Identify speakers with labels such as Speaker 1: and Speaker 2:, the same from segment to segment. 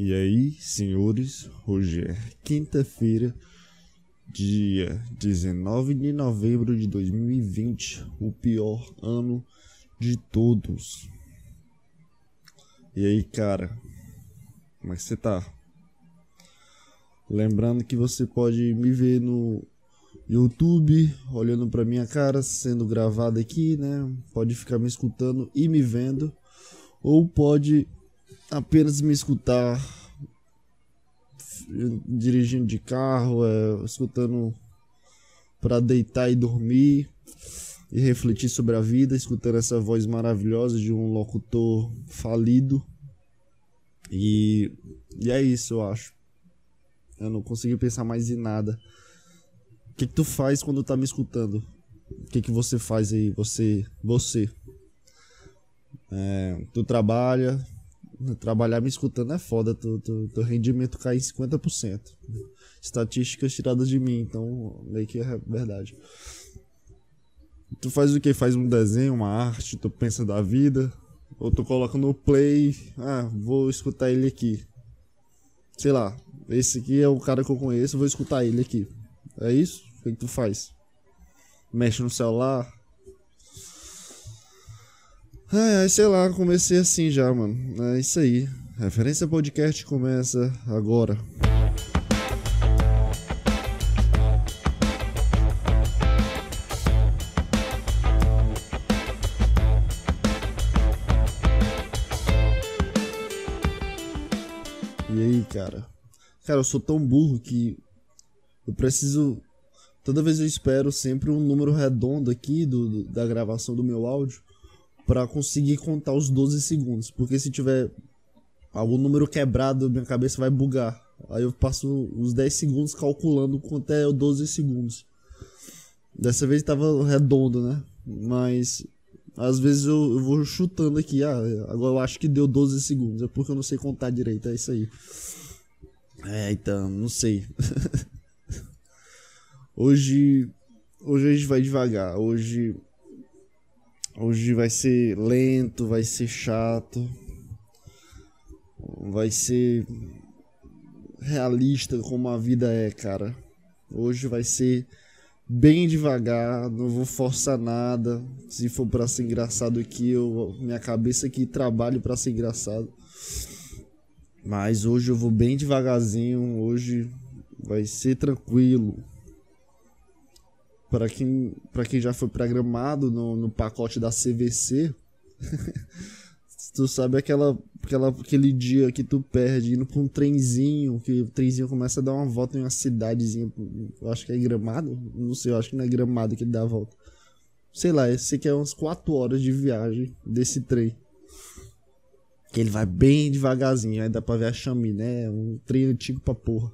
Speaker 1: E aí, senhores, hoje é quinta-feira, dia 19 de novembro de 2020, o pior ano de todos. E aí, cara, como é que você tá? Lembrando que você pode me ver no YouTube, olhando pra minha cara, sendo gravado aqui, né? Pode ficar me escutando e me vendo, ou pode apenas me escutar dirigindo de carro, é, escutando para deitar e dormir e refletir sobre a vida, escutando essa voz maravilhosa de um locutor falido. E, e é isso, eu acho. Eu não consegui pensar mais em nada. O que, que tu faz quando tá me escutando? O que, que você faz aí? Você. Você. É, tu trabalha, Trabalhar me escutando é foda, teu, teu, teu rendimento cai em 50%. Estatísticas tiradas de mim, então meio que é verdade. Tu faz o que? Faz um desenho, uma arte, tu pensa da vida, ou tu coloca no play, ah, vou escutar ele aqui. Sei lá, esse aqui é o cara que eu conheço, vou escutar ele aqui. É isso? O que, que tu faz? Mexe no celular, Ai, sei lá, comecei assim já, mano. É isso aí. Referência Podcast começa agora. E aí, cara? Cara, eu sou tão burro que eu preciso. Toda vez eu espero sempre um número redondo aqui do, do da gravação do meu áudio para conseguir contar os 12 segundos. Porque se tiver algum número quebrado, minha cabeça vai bugar. Aí eu passo os 10 segundos calculando quanto é 12 segundos. Dessa vez tava redondo, né? Mas às vezes eu, eu, vou chutando aqui. Ah, agora eu acho que deu 12 segundos. É porque eu não sei contar direito. É isso aí. É, então, não sei. hoje. Hoje a gente vai devagar. Hoje Hoje vai ser lento, vai ser chato, vai ser realista como a vida é, cara. Hoje vai ser bem devagar, não vou forçar nada. Se for para ser engraçado aqui, eu, minha cabeça aqui trabalha para ser engraçado. Mas hoje eu vou bem devagarzinho, hoje vai ser tranquilo para quem, para quem já foi programado no, no pacote da CVC, tu sabe aquela, aquela, aquele dia que tu perde indo pra um trenzinho, que o trenzinho começa a dar uma volta em uma cidadezinha, eu acho que é gramado, não sei, eu acho que não é gramado que ele dá a volta. Sei lá, esse aqui é umas 4 horas de viagem desse trem. Que ele vai bem devagarzinho, aí dá pra ver a chaminé, é um trem antigo pra porra.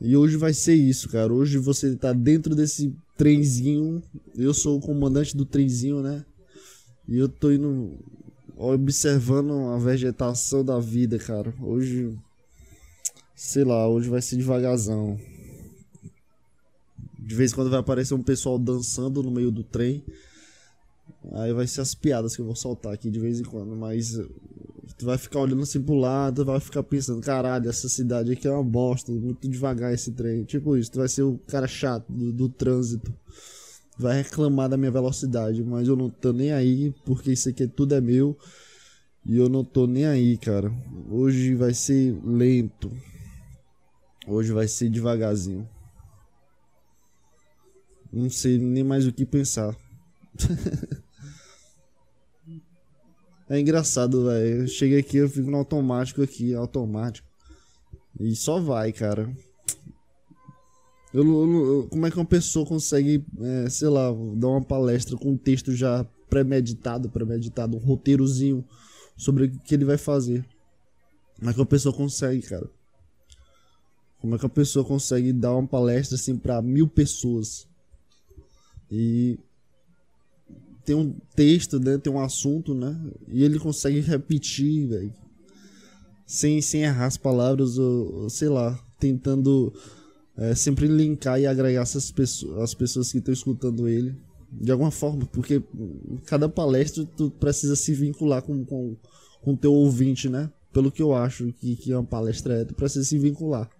Speaker 1: E hoje vai ser isso, cara. Hoje você tá dentro desse trenzinho. Eu sou o comandante do trenzinho, né? E eu tô indo observando a vegetação da vida, cara. Hoje, sei lá, hoje vai ser devagarzão. De vez em quando vai aparecer um pessoal dançando no meio do trem. Aí vai ser as piadas que eu vou soltar aqui de vez em quando, mas Tu vai ficar olhando assim pro lado, vai ficar pensando, caralho, essa cidade aqui é uma bosta, muito devagar esse trem. Tipo isso, tu vai ser o cara chato do, do trânsito. Vai reclamar da minha velocidade, mas eu não tô nem aí, porque isso aqui tudo é meu. E eu não tô nem aí, cara. Hoje vai ser lento. Hoje vai ser devagarzinho. Não sei nem mais o que pensar. É engraçado, velho. Chega aqui, eu fico no automático aqui, automático. E só vai, cara. Eu, eu, como é que uma pessoa consegue, é, sei lá, dar uma palestra com um texto já premeditado, premeditado, um roteirozinho sobre o que ele vai fazer? Como é que uma pessoa consegue, cara? Como é que a pessoa consegue dar uma palestra assim para mil pessoas? E tem um texto, né? Tem um assunto, né? E ele consegue repetir, velho. Sem, sem errar as palavras, ou, ou sei lá, tentando é, sempre linkar e agregar essas pessoas, as pessoas que estão escutando ele. De alguma forma, porque cada palestra tu precisa se vincular com com, com teu ouvinte, né? pelo que eu acho que, que uma palestra é, tu precisa se vincular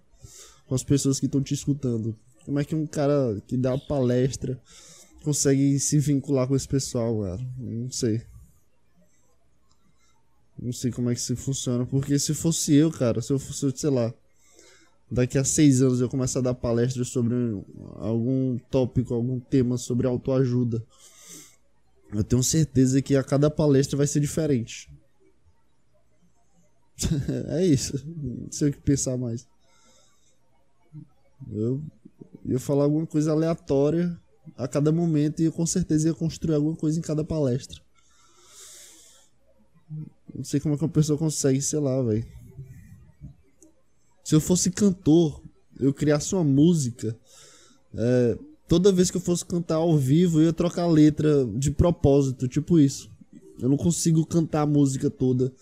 Speaker 1: com as pessoas que estão te escutando. Como é que um cara que dá palestra consegue se vincular com esse pessoal, cara? Não sei. Não sei como é que isso funciona. Porque se fosse eu, cara, se eu fosse, sei lá, daqui a seis anos eu começar a dar palestras sobre algum tópico, algum tema sobre autoajuda. Eu tenho certeza que a cada palestra vai ser diferente. é isso. Não sei o que pensar mais. Eu ia falar alguma coisa aleatória a cada momento e eu com certeza ia construir alguma coisa em cada palestra. Não sei como é que uma pessoa consegue, sei lá, velho. Se eu fosse cantor, eu criasse uma música. É, toda vez que eu fosse cantar ao vivo, eu ia trocar a letra de propósito, tipo isso. Eu não consigo cantar a música toda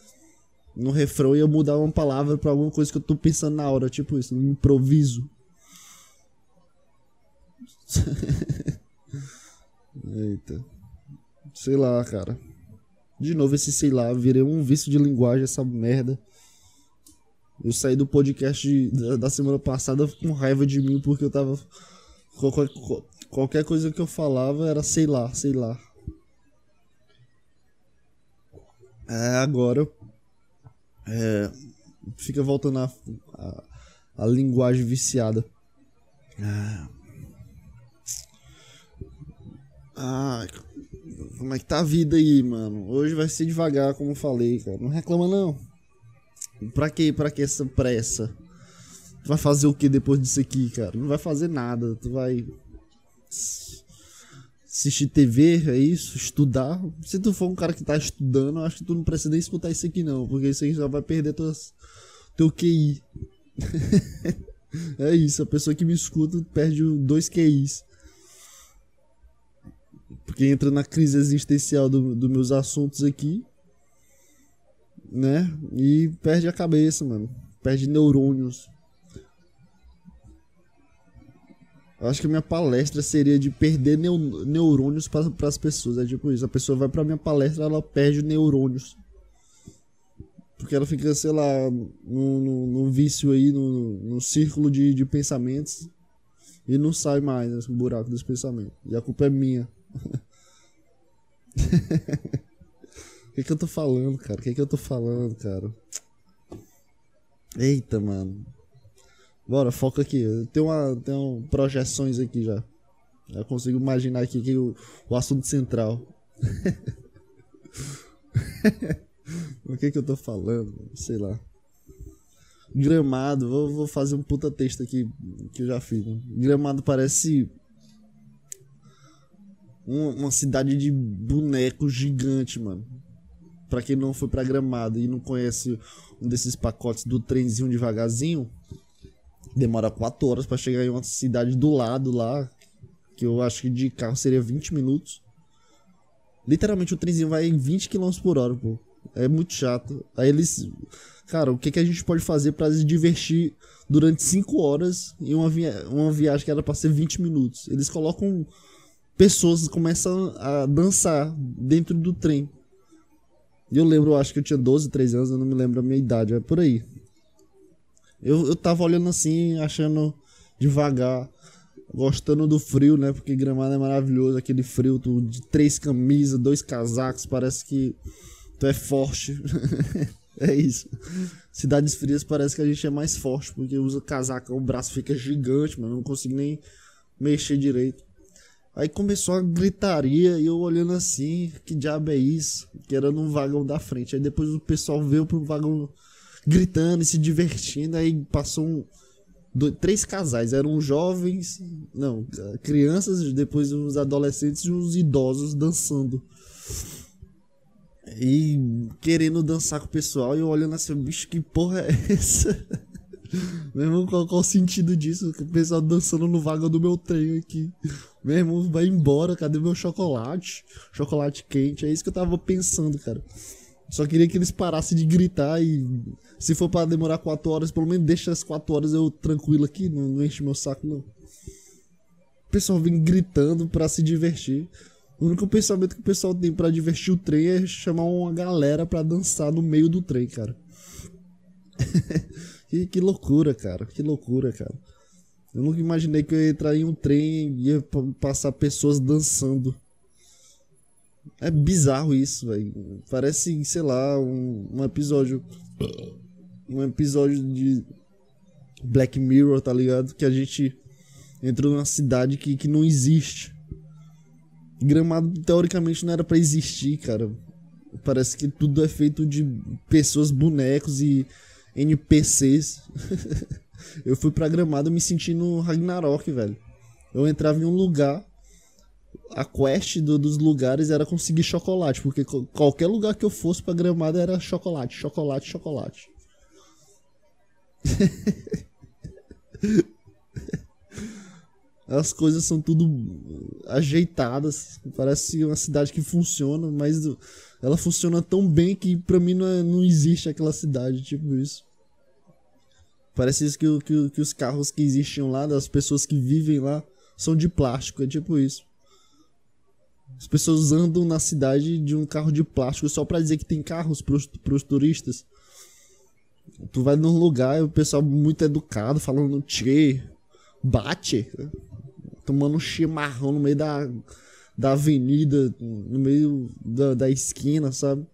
Speaker 1: no refrão eu mudar uma palavra para alguma coisa que eu tô pensando na hora, tipo isso, no improviso. Eita. Sei lá, cara. De novo esse sei lá, virei um vício de linguagem essa merda. Eu saí do podcast da, semana passada com raiva de mim porque eu tava. Qualquer, coisa que eu falava era sei lá, sei lá. É, agora. É, fica voltando a, a, a linguagem viciada. É. Ah, como é que tá a vida aí, mano? Hoje vai ser devagar, como eu falei, cara. Não reclama não. Pra que, pra que essa pressa? Tu vai fazer o que depois disso aqui, cara? Não vai fazer nada. Tu vai assistir TV, é isso? Estudar. Se tu for um cara que tá estudando, eu acho que tu não precisa nem escutar isso aqui não, porque isso aí já vai perder tuas, teu QI. é isso, a pessoa que me escuta perde dois QIs. Porque entra na crise existencial dos do meus assuntos aqui né? E perde a cabeça, mano. Perde neurônios. Eu acho que a minha palestra seria de perder neu neurônios para as pessoas. É tipo isso. A pessoa vai pra minha palestra, ela perde neurônios. Porque ela fica, sei lá, num, vício aí, no, no círculo de, de pensamentos. E não sai mais nesse né, buraco dos pensamentos. E a culpa é minha. O que, que eu tô falando, cara? O que, que eu tô falando, cara? Eita, mano. Bora, foca aqui. Tem uma, tem uma projeções aqui já. Já consigo imaginar aqui o, o assunto central. o que que eu tô falando? Sei lá. Gramado, vou, vou fazer um puta texto aqui que eu já fiz. Né? Gramado parece uma, cidade de bonecos gigante, mano para quem não foi para Gramado e não conhece um desses pacotes do trenzinho devagarzinho, demora 4 horas para chegar em uma cidade do lado lá, que eu acho que de carro seria 20 minutos. Literalmente o trenzinho vai em 20 km por hora, pô. É muito chato. Aí eles. Cara, o que, que a gente pode fazer para se divertir durante 5 horas em uma, via... uma viagem que era pra ser 20 minutos? Eles colocam pessoas começam a dançar dentro do trem. Eu lembro, acho que eu tinha 12, 13 anos, eu não me lembro a minha idade, é por aí. Eu, eu tava olhando assim, achando devagar, gostando do frio, né? Porque Gramado é maravilhoso, aquele frio, tu, de três camisas, dois casacos, parece que tu é forte. é isso. Cidades frias parece que a gente é mais forte, porque usa casaco, o braço fica gigante, mano, não consigo nem mexer direito. Aí começou a gritaria e eu olhando assim, que diabo é isso? Que era no vagão da frente. Aí depois o pessoal veio pro vagão gritando e se divertindo. Aí passou um, dois, três casais, eram jovens, não, crianças, depois uns adolescentes e uns idosos dançando. E querendo dançar com o pessoal e eu olhando assim, bicho, que porra é essa? Meu irmão, qual, qual o sentido disso? O pessoal dançando no vagão do meu trem aqui. Meu irmão vai embora, cadê meu chocolate? Chocolate quente, é isso que eu tava pensando, cara. Só queria que eles parassem de gritar e se for para demorar 4 horas, pelo menos deixa as 4 horas eu tranquilo aqui, não, não enche meu saco não. O pessoal vem gritando para se divertir. O único pensamento que o pessoal tem para divertir o trem é chamar uma galera para dançar no meio do trem, cara. que, que loucura, cara. Que loucura, cara. Eu nunca imaginei que eu ia entrar em um trem e ia passar pessoas dançando. É bizarro isso, velho. Parece, sei lá, um, um episódio. Um episódio de Black Mirror, tá ligado? Que a gente entrou numa cidade que, que não existe. Gramado, teoricamente, não era para existir, cara. Parece que tudo é feito de pessoas, bonecos e NPCs. eu fui pra Gramado me sentindo Ragnarok, velho. Eu entrava em um lugar, a quest do, dos lugares era conseguir chocolate, porque qualquer lugar que eu fosse pra Gramado era chocolate, chocolate, chocolate. As coisas são tudo ajeitadas, parece uma cidade que funciona, mas ela funciona tão bem que pra mim não, é, não existe aquela cidade, tipo isso. Parece isso que, que, que os carros que existiam lá, das pessoas que vivem lá, são de plástico, é tipo isso. As pessoas andam na cidade de um carro de plástico só pra dizer que tem carros pros, pros turistas. Tu vai num lugar e o pessoal muito educado, falando tchê, bate, tomando um chimarrão no meio da da avenida, no meio da, da esquina, sabe?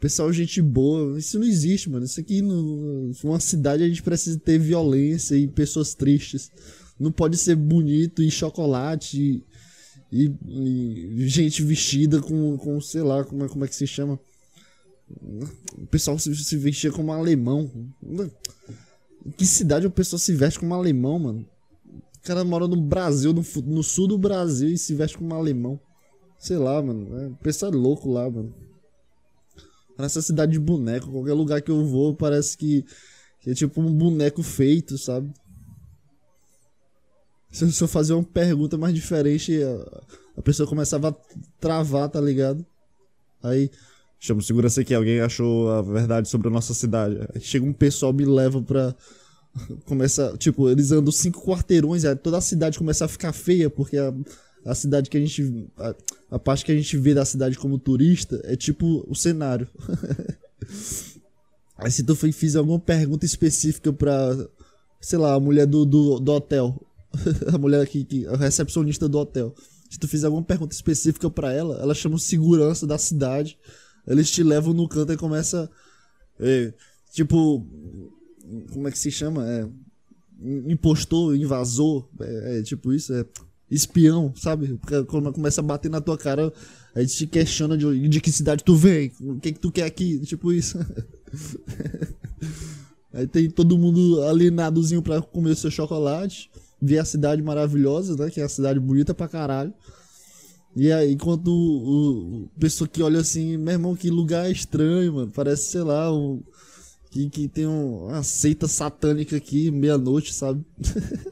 Speaker 1: Pessoal, gente boa. Isso não existe, mano. Isso aqui, no, uma cidade, a gente precisa ter violência e pessoas tristes. Não pode ser bonito e chocolate e, e, e gente vestida com, com sei lá, como é, como é que se chama? O pessoal se, se vestia como alemão. Em que cidade o pessoal se veste como alemão, mano? O cara mora no Brasil, no, no sul do Brasil e se veste como alemão. Sei lá, mano. É, o pessoal é louco lá, mano. Nessa cidade de boneco, qualquer lugar que eu vou parece que, que é tipo um boneco feito, sabe? Se eu, se eu fazer uma pergunta mais diferente, a, a pessoa começava a travar, tá ligado? Aí, chama segurança aqui, alguém achou a verdade sobre a nossa cidade. Aí chega um pessoal me leva pra, começa, tipo, eles andam cinco quarteirões, aí toda a cidade começa a ficar feia, porque a, a cidade que a gente. A, a, parte que a gente vê da cidade como turista é tipo o cenário. aí se tu fizer alguma pergunta específica pra, sei lá, a mulher do, do, do hotel, a mulher aqui, que, a recepcionista do hotel, se tu fizer alguma pergunta específica para ela, ela chama o segurança da cidade, eles te levam no canto e começa. É, tipo, como é que se chama? É, impostor, invasor, é, é, tipo isso, é espião, sabe? Quando começa a bater na tua cara, aí te questiona de, de que cidade tu vem, o que que tu quer aqui, tipo isso. aí tem todo mundo alienadozinho pra comer seu chocolate, ver a cidade maravilhosa, né? Que é a cidade bonita pra caralho. E aí, enquanto o, o, pessoa que olha assim, meu irmão, que lugar estranho, mano. Parece, sei lá, o, que, que tem um, uma seita satânica aqui, meia-noite, sabe?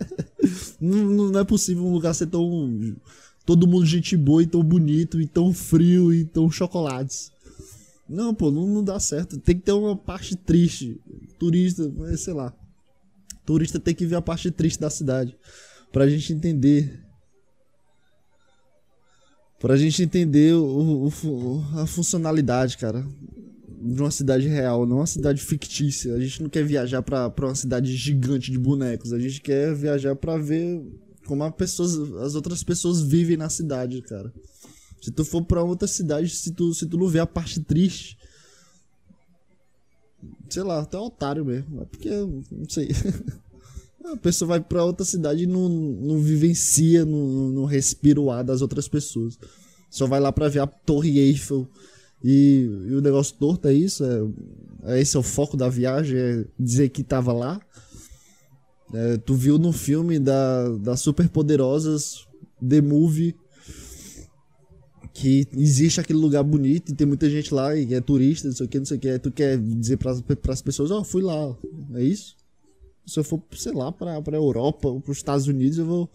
Speaker 1: não, não é possível um lugar ser tão. Todo mundo gente boa e tão bonito, e tão frio e tão chocolates. Não, pô, não, não dá certo. Tem que ter uma parte triste. Turista, sei lá. Turista tem que ver a parte triste da cidade. Pra gente entender. Pra gente entender o, o, a funcionalidade, cara de uma cidade real, não uma cidade fictícia. A gente não quer viajar pra, pra uma cidade gigante de bonecos. A gente quer viajar pra ver como pessoas, as outras pessoas vivem na cidade, cara. Se tu for pra outra cidade, se tu, se tu não vê a parte triste. Sei lá, até otário mesmo. É porque, não sei. A pessoa vai pra outra cidade e não, não vivencia, não, não respira o ar das outras pessoas. Só vai lá pra ver a Torre Eiffel e, e o negócio torto é isso, é, é esse é o foco da viagem, é dizer que tava lá. É, tu viu no filme da, das super poderosas The Movie que existe aquele lugar bonito e tem muita gente lá e é turista, não sei o que, não sei o que. Tu quer dizer para as pessoas, ó, oh, fui lá, é isso? Se eu for, sei lá, pra, pra Europa ou pros Estados Unidos, eu vou,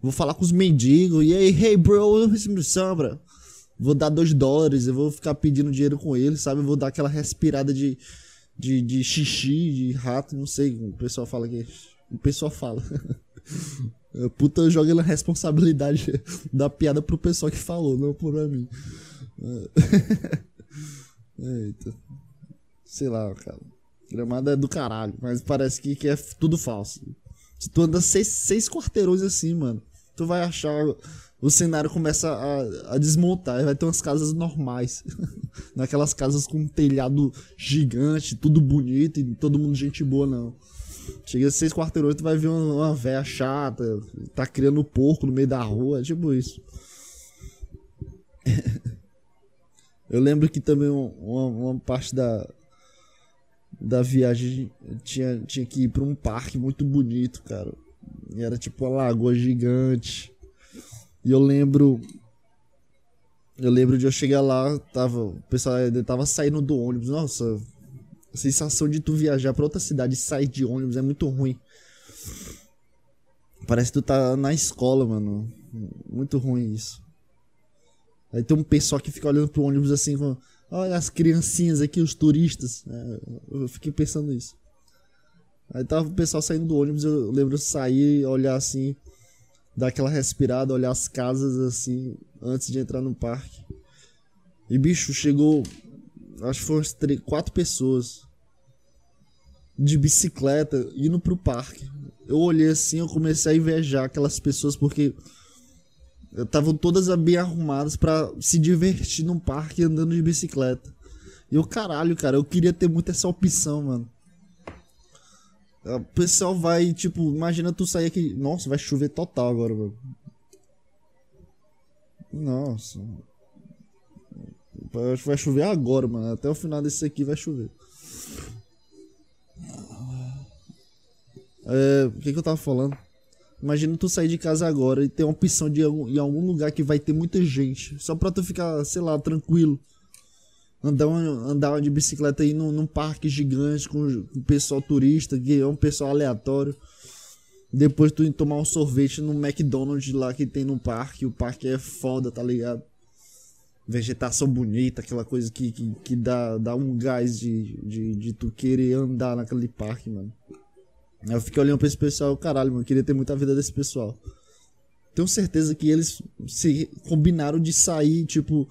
Speaker 1: vou falar com os mendigos. E aí, hey bro, eu recebi sombra vou dar dois dólares, eu vou ficar pedindo dinheiro com ele, sabe? Eu vou dar aquela respirada de, de, de xixi, de rato, não sei, o pessoal fala que. O pessoal fala. Puta, joga a responsabilidade da piada pro pessoal que falou, não pra mim. Eita. Sei lá, cara. Gramado é do caralho, mas parece que, que é tudo falso. Se tu anda seis, seis quarteirões assim, mano, tu vai achar. O cenário começa a, a desmontar. Vai ter umas casas normais. Naquelas casas com um telhado gigante, tudo bonito e todo mundo gente boa, não. Chega seis quarteirões, tu vai ver uma, uma véia chata, tá criando porco no meio da rua, é tipo isso. Eu lembro que também uma, uma parte da, da viagem tinha, tinha que ir pra um parque muito bonito, cara. E era tipo uma lagoa gigante. E eu lembro. Eu lembro de eu chegar lá, tava, o pessoal tava saindo do ônibus. Nossa, a sensação de tu viajar pra outra cidade e sair de ônibus é muito ruim. Parece que tu tá na escola, mano. Muito ruim isso. Aí tem um pessoal que fica olhando pro ônibus assim, com, olha as criancinhas aqui, os turistas. É, eu fiquei pensando isso. Aí tava o pessoal saindo do ônibus, eu lembro de sair, olhar assim, dar aquela respirada, olhar as casas assim, antes de entrar no parque. E bicho, chegou, acho que foram três, quatro pessoas de bicicleta indo pro parque. Eu olhei assim, eu comecei a invejar aquelas pessoas porque estavam todas bem arrumadas para se divertir num parque andando de bicicleta. E eu, caralho, cara, eu queria ter muito essa opção, mano. O pessoal vai, tipo, imagina tu sair aqui. Nossa, vai chover total agora, mano. Nossa. Acho que vai chover agora, mano. Até o final desse aqui vai chover. É, o que, que eu tava falando? Imagina tu sair de casa agora e ter uma opção de ir em algum lugar que vai ter muita gente. Só pra tu ficar, sei lá, tranquilo. Andar, andar de bicicleta aí num, num parque gigante com, com pessoal turista, que é um pessoal aleatório. Depois tu ir tomar um sorvete no McDonald's lá que tem no parque. O parque é foda, tá ligado? Vegetação bonita, aquela coisa que, que, que dá, dá um gás de, de, de tu querer andar naquele parque, mano. Eu fiquei olhando pra esse pessoal, caralho, mano, eu queria ter muita vida desse pessoal. Tenho certeza que eles se combinaram de sair, tipo,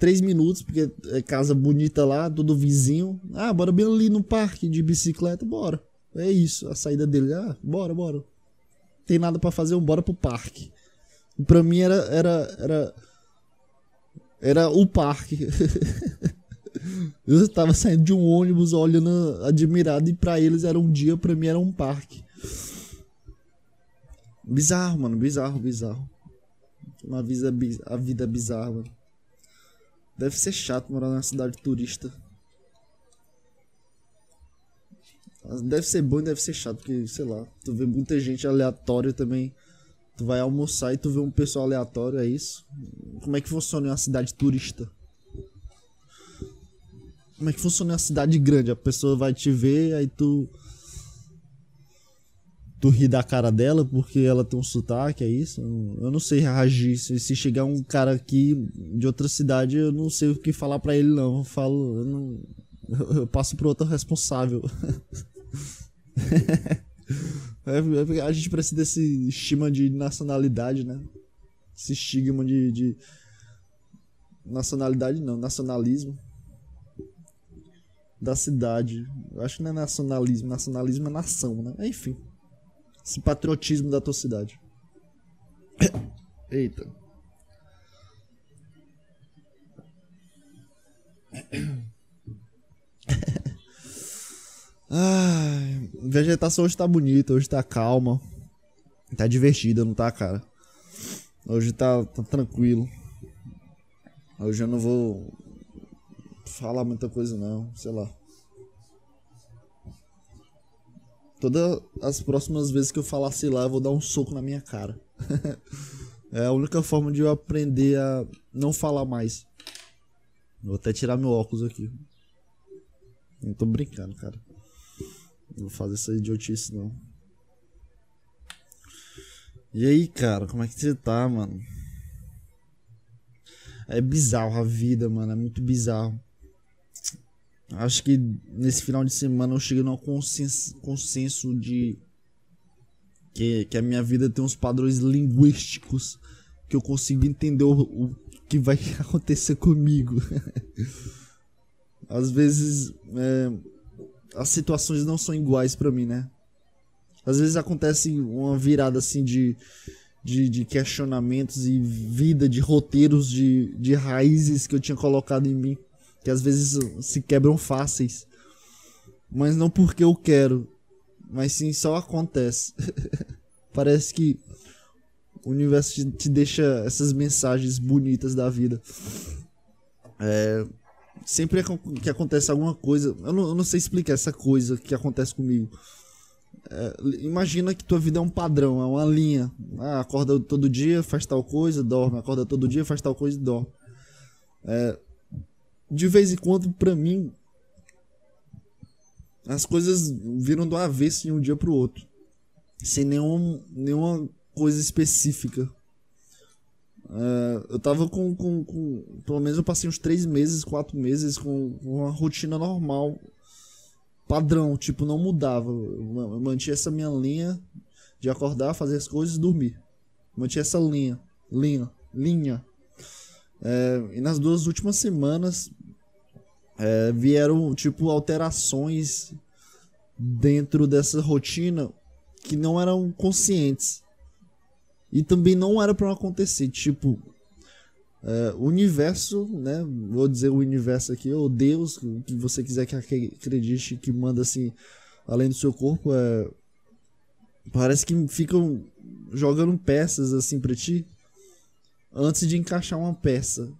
Speaker 1: três minutos, porque é casa bonita lá, todo vizinho. Ah, bora bem ali no parque de bicicleta, bora. É isso, a saída dele. Ah, bora, bora. Tem nada para fazer, bora pro parque. E pra mim era, era, era, era o parque. Eu estava saindo de um ônibus olhando admirado e para eles era um dia, para mim era um parque. Bizarro, mano, bizarro, bizarro. Uma vida, a vida bizarra, mano. Deve ser chato morar numa cidade turista. Deve ser bom e deve ser chato, porque, sei lá, tu vê muita gente aleatória também. Tu vai almoçar e tu vê um pessoal aleatório, é isso? Como é que funciona uma cidade turista? Como é que funciona a cidade grande? A pessoa vai te ver, aí tu. Tu ri da cara dela porque ela tem um sotaque, é isso? Eu não sei reagir. Se, chegar um cara aqui de outra cidade, eu não sei o que falar para ele, não. Eu falo. Eu, não, eu passo pro outro responsável. É, é a gente precisa desse estigma de nacionalidade, né? Esse estigma de, de. Nacionalidade não, nacionalismo da cidade. Eu acho que não é nacionalismo, nacionalismo é nação, né? Enfim. Esse patriotismo da tua cidade. Eita. Ai, a vegetação hoje tá bonita, hoje tá calma. Tá divertida, não tá, cara? Hoje tá, tá tranquilo. Hoje eu não vou falar muita coisa não, sei lá. Todas as próximas vezes que eu falar sei lá, eu vou dar um soco na minha cara. é a única forma de eu aprender a não falar mais. Vou até tirar meu óculos aqui. Não tô brincando, cara. Não vou fazer essa idiotice não. E aí, cara, como é que você tá, mano? É bizarro a vida, mano. É muito bizarro. Acho que nesse final de semana eu cheguei num consenso, consenso de que, que a minha vida tem uns padrões linguísticos que eu consigo entender o, o que vai acontecer comigo. Às vezes é, as situações não são iguais para mim, né? Às vezes acontece uma virada assim de, de, de, questionamentos e vida de roteiros de, de raízes que eu tinha colocado em mim, que às vezes se quebram fáceis. Mas não porque eu quero, mas sim só acontece. Parece que o universo te, te, deixa essas mensagens bonitas da vida. É, sempre que acontece alguma coisa, eu não, eu não sei explicar essa coisa que acontece comigo. É, imagina que tua vida é um padrão, é uma linha. Ah, acorda todo dia, faz tal coisa, dorme. Acorda todo dia, faz tal coisa e dorme. É, de vez em quando, pra mim, as coisas viram do avesso de um dia pro outro. Sem nenhum, nenhuma coisa específica. É, eu tava com, com, com, Pelo menos eu passei uns três meses, quatro meses com uma rotina normal padrão, tipo, não mudava. Eu mantinha essa minha linha de acordar, fazer as coisas e dormir. Mantinha essa linha, linha, linha. É, e nas duas últimas semanas é, vieram, tipo, alterações dentro dessa rotina que não eram conscientes. E também não era para acontecer. Tipo, é, o universo, né? Vou dizer o universo aqui, ou Deus, o que você quiser que acredite, que manda assim, além do seu corpo, é, parece que ficam jogando peças assim pra ti antes de encaixar uma peça.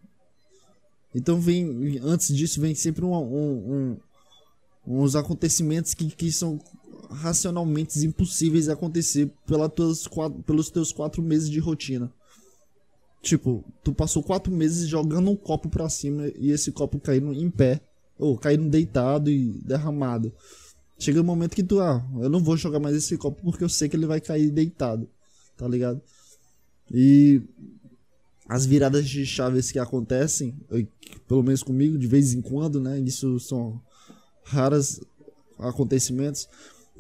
Speaker 1: Então vem, antes disso vem sempre um, um, um uns acontecimentos que, que são racionalmente impossíveis de acontecer pela tuas, pelos teus quatro meses de rotina. Tipo, tu passou quatro meses jogando um copo pra cima e esse copo caindo em pé, ou caindo deitado e derramado. Chega um momento que tu, ah, eu não vou jogar mais esse copo porque eu sei que ele vai cair deitado, tá ligado? E as viradas de chaves que acontecem, pelo menos comigo, de vez em quando, né? Isso são raros acontecimentos.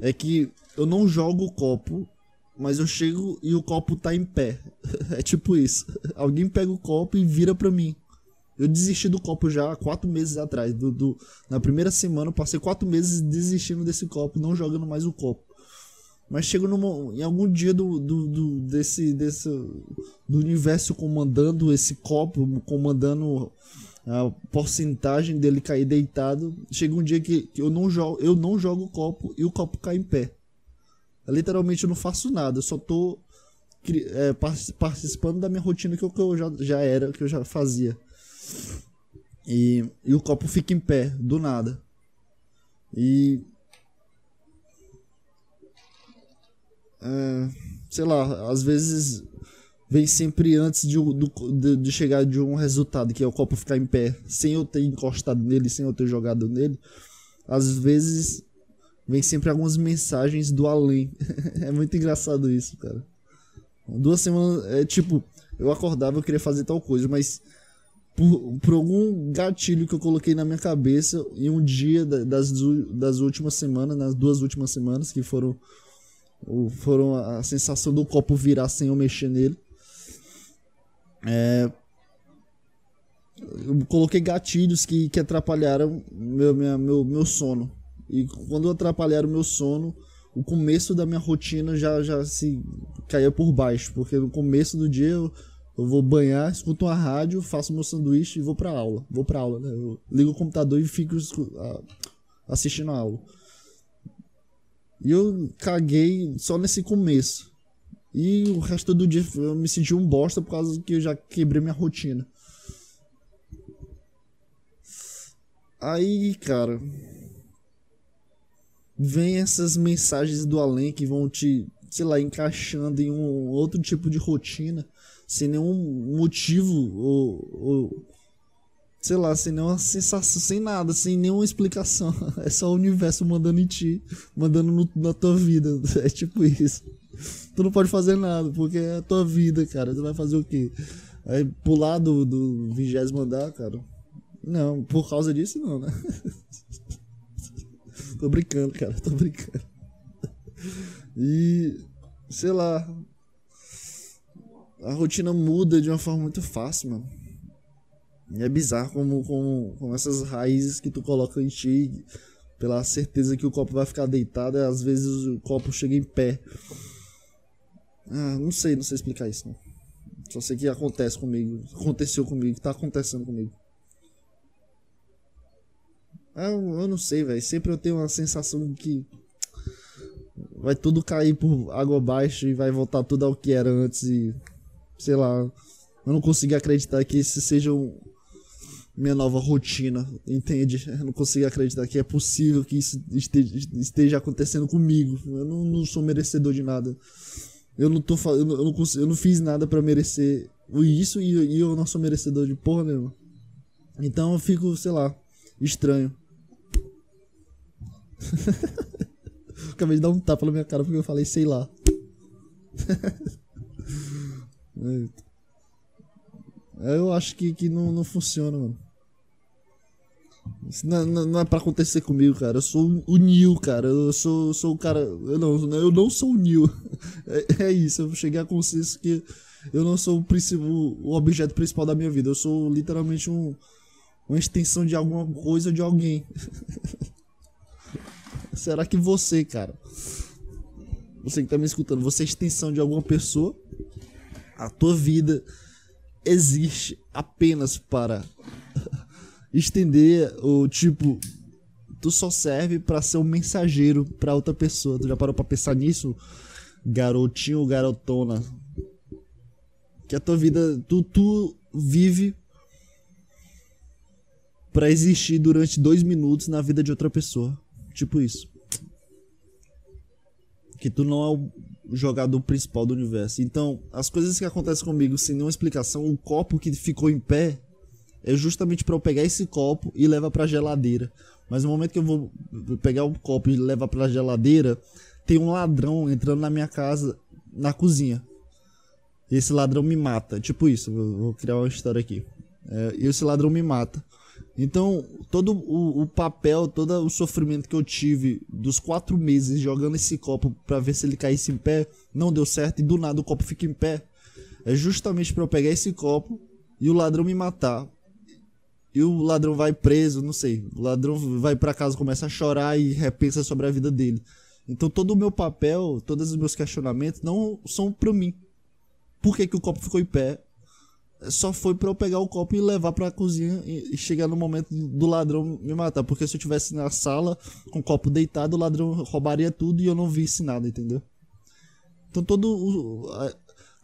Speaker 1: É que eu não jogo o copo mas eu chego e o copo tá em pé. é tipo isso. Alguém pega o copo e vira pra mim. Eu desisti do copo já há quatro meses atrás. Do, do, na primeira semana eu passei quatro meses desistindo desse copo, não jogando mais o copo. Mas chego numa, em algum dia do, do, do, desse, desse do universo comandando esse copo, comandando a porcentagem dele cair deitado. Chega um dia que, que eu, não jogo, eu não jogo o copo e o copo cai em pé. Literalmente eu não faço nada, eu só tô é, participando da minha rotina que eu, que eu já, já era, que eu já fazia. E, e o copo fica em pé, do nada. E. É, sei lá, às vezes vem sempre antes de, de, de, chegar de um resultado, que é o copo ficar em pé, sem eu ter encostado nele, sem eu ter jogado nele. Às vezes vem sempre algumas mensagens do além. é muito engraçado isso, cara. Duas semanas, é tipo, eu acordava, eu queria fazer tal coisa, mas por, por algum gatilho que eu coloquei na minha cabeça em um dia das, das últimas semanas, nas duas últimas semanas, que foram, foram a sensação do copo virar sem eu mexer nele. É, eu coloquei gatilhos que, que atrapalharam meu, minha, meu, meu sono. E quando atrapalhar o meu sono, o começo da minha rotina já, já se caía por baixo, porque no começo do dia eu, eu vou banhar, escuto uma rádio, faço meu sanduíche e vou pra aula. Vou pra aula, né? Eu ligo o computador e fico assistindo a aula. E eu caguei só nesse começo. E o resto do dia eu me senti um bosta por causa que eu já quebrei minha rotina. Aí, cara, vem essas mensagens do além que vão te, sei lá, encaixando em um outro tipo de rotina, sem nenhum motivo ou, ou sei lá, sem nenhuma sensação, sem nada, sem nenhuma explicação. É só o universo mandando em ti, mandando no, na tua vida. É tipo isso. Tu não pode fazer nada, porque é a tua vida, cara. Tu vai fazer o quê? Aí pular do, do vigésimo andar, cara? Não, por causa disso não, né? Tô brincando, cara, tô brincando. E, sei lá. A rotina muda de uma forma muito fácil, mano. E é bizarro como, como, como essas raízes que tu coloca em ti pela certeza que o copo vai ficar deitado, e às vezes o copo chega em pé. Ah, não sei, não sei explicar isso. Não. Só sei que acontece comigo, aconteceu comigo, tá acontecendo comigo. Ah, eu, eu não sei, velho. Sempre eu tenho uma sensação que vai tudo cair por água abaixo e vai voltar tudo ao que era antes e sei lá. Eu não consigo acreditar que esse seja um, minha nova rotina, entende? Eu não consigo acreditar que é possível que isso esteja, acontecendo comigo. Eu não, não, sou merecedor de nada. Eu não tô eu não, eu não, consigo, eu não fiz nada para merecer isso e, e, eu não sou merecedor de porra nenhuma. Então eu fico, sei lá, estranho. Acabei de dar um tapa na minha cara porque eu falei, sei lá. eu acho que, que não, não funciona, mano. Isso não, não, não, é pra acontecer comigo, cara. Eu sou o Neil, cara. Eu sou, sou o cara. Eu não, eu não sou o Neil. É, é isso. Eu cheguei a consciência que eu não sou o, principal, o objeto principal da minha vida. Eu sou literalmente um, uma extensão de alguma coisa de alguém. Será que você, cara, você que tá me escutando, você é extensão de alguma pessoa? A tua vida existe apenas para estender o tipo tu só serve para ser um mensageiro para outra pessoa. Tu já parou para pensar nisso, garotinho ou garotona? Que a tua vida tu tu vive para existir durante dois minutos na vida de outra pessoa. Tipo isso. Que tu não é o jogador principal do universo. Então, as coisas que acontecem comigo sem nenhuma explicação, o copo que ficou em pé é justamente para eu pegar esse copo e levar para geladeira. Mas no momento que eu vou pegar o copo e levar para geladeira, tem um ladrão entrando na minha casa, na cozinha. Esse ladrão me mata. Tipo isso, vou criar uma história aqui. É, e esse ladrão me mata. Então, todo o, o, papel, todo o sofrimento que eu tive dos quatro meses jogando esse copo para ver se ele caísse em pé, não deu certo e do nada o copo fica em pé. É justamente para eu pegar esse copo e o ladrão me matar e o ladrão vai preso, não sei. O ladrão vai para casa, começa a chorar e repensa sobre a vida dele. Então todo o meu papel, todos os meus questionamentos não são para mim. Por que, que o copo ficou em pé? Só foi para eu pegar o copo e levar para a cozinha e chegar no momento do ladrão me matar. Porque se eu tivesse na sala com o copo deitado, o ladrão roubaria tudo e eu não visse nada, entendeu? Então todo a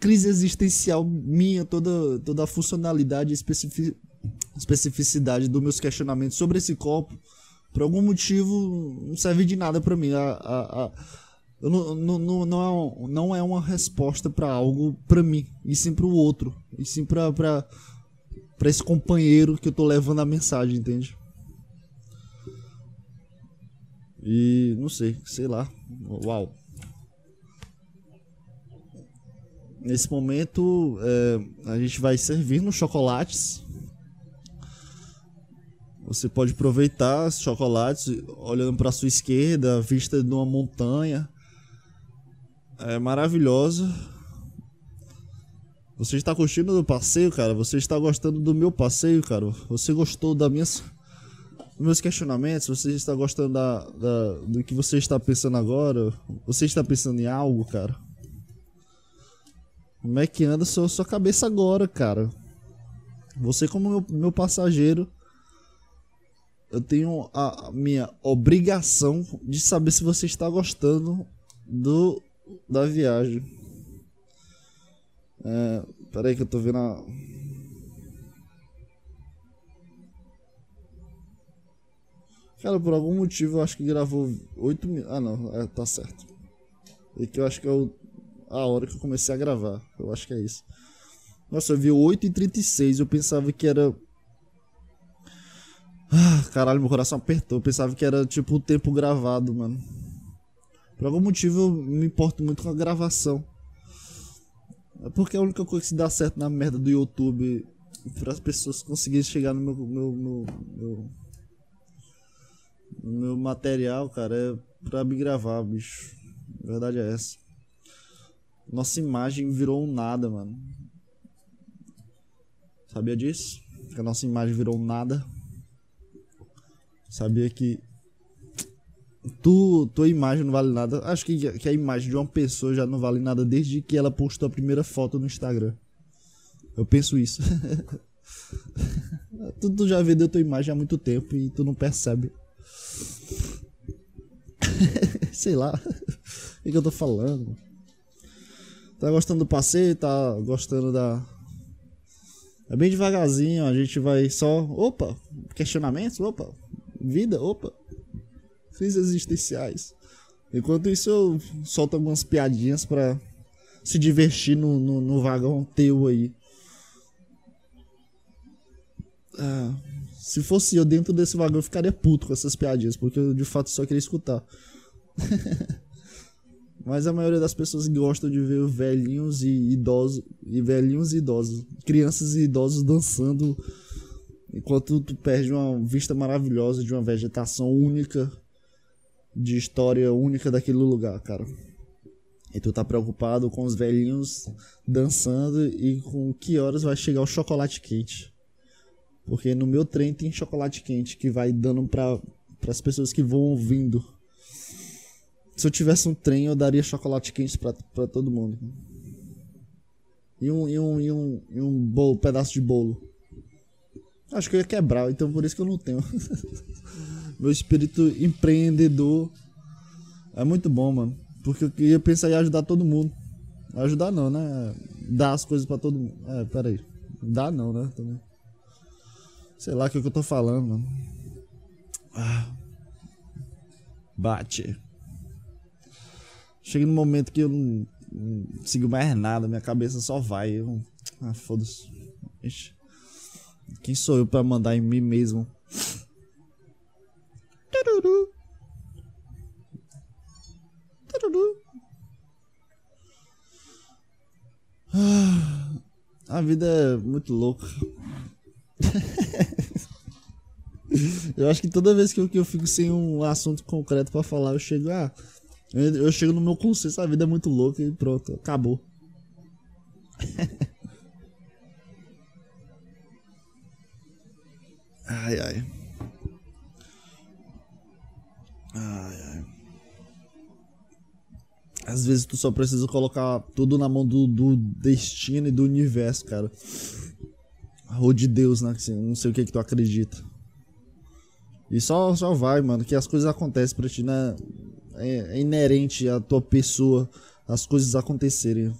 Speaker 1: crise existencial minha, toda toda a funcionalidade específica especificidade dos meus questionamentos sobre esse copo, por algum motivo, não serve de nada para mim. A, a, a, não, não, não, é, não é uma resposta para algo para mim, e sim para o outro, e sim para para esse companheiro que eu tô levando a mensagem, entende? E não sei, sei lá. Uau. Nesse momento, é, a gente vai servir nos chocolates você pode aproveitar os chocolates olhando para sua esquerda, vista de uma montanha. É maravilhosa. Você está curtindo do passeio, cara? Você está gostando do meu passeio, cara? Você gostou da minhas, dos meus questionamentos? Você está gostando da, da, do que você está pensando agora? Você está pensando em algo, cara? Como é que anda sua, sua cabeça agora, cara? Você como meu, meu passageiro eu tenho a minha obrigação de saber se você está gostando do da viagem. É, peraí que eu tô vendo a... Cara, por algum motivo eu acho que gravou 8 minutos. Ah, não, é, tá certo. E que eu acho que é o... a hora que eu comecei a gravar. Eu acho que é isso. Nossa, eu vi 8h36. Eu pensava que era ah, caralho, meu coração apertou. Eu pensava que era tipo o tempo gravado, mano. Por algum motivo eu me importo muito com a gravação. É porque é a única coisa que dá certo na merda do YouTube para as pessoas conseguirem chegar no meu, meu, meu, meu, meu material, cara, é pra me gravar, bicho. A verdade é essa. Nossa imagem virou um nada, mano. Sabia disso? Que a nossa imagem virou um nada. Sabia que tu, tua imagem não vale nada. Acho que, que a imagem de uma pessoa já não vale nada desde que ela postou a primeira foto no Instagram. Eu penso isso. tu, tu já vendeu tua imagem há muito tempo e tu não percebe. Sei lá. O que, que eu tô falando? Tá gostando do passeio? Tá gostando da. É bem devagarzinho, a gente vai só. Opa! Questionamentos? Opa! Vida? Opa! Crises existenciais. Enquanto isso, eu solto algumas piadinhas pra se divertir no, no, no vagão teu aí. Ah, se fosse eu dentro desse vagão, eu ficaria puto com essas piadinhas, porque eu de fato só queria escutar. Mas a maioria das pessoas gostam de ver velhinhos e idosos, e velhinhos e idosos, crianças e idosos dançando enquanto tu perde uma vista maravilhosa de uma vegetação única, de história única daquele lugar, cara. E tu tá preocupado com os velhinhos dançando e com que horas vai chegar o chocolate quente. Porque no meu trem tem chocolate quente que vai dando para as pessoas que vão ouvindo. Se eu tivesse um trem, eu daria chocolate quente para todo mundo. E um, e um, e um, e um bolo, pedaço de bolo. Acho que eu ia quebrar, então por isso que eu não tenho. meu espírito empreendedor é muito bom, mano. Porque eu ia pensar em ajudar todo mundo. Ajudar não, né? Dar as coisas para todo mundo. É, peraí. Dá não, né? Também. Sei lá o que, que eu tô falando, mano. Ah. Bate. Chega no momento que eu não, não sigo mais nada, minha cabeça só vai. Eu, ah, foda-se. Quem sou eu pra mandar em mim mesmo? Tururu. Tururu. Ah, a vida é muito louca. eu acho que toda vez que eu, que eu fico sem um assunto concreto para falar, eu chego, ah, eu, eu chego no meu consenso, a vida é muito louca e pronto, acabou. ai. Ai, Às vezes tu só precisa colocar tudo na mão do, do destino e do universo, cara. Ou de Deus, né? Não sei o que que tu acredita. E só, só vai, mano, que as coisas acontecem pra ti, né? É, é inerente à tua pessoa as coisas acontecerem.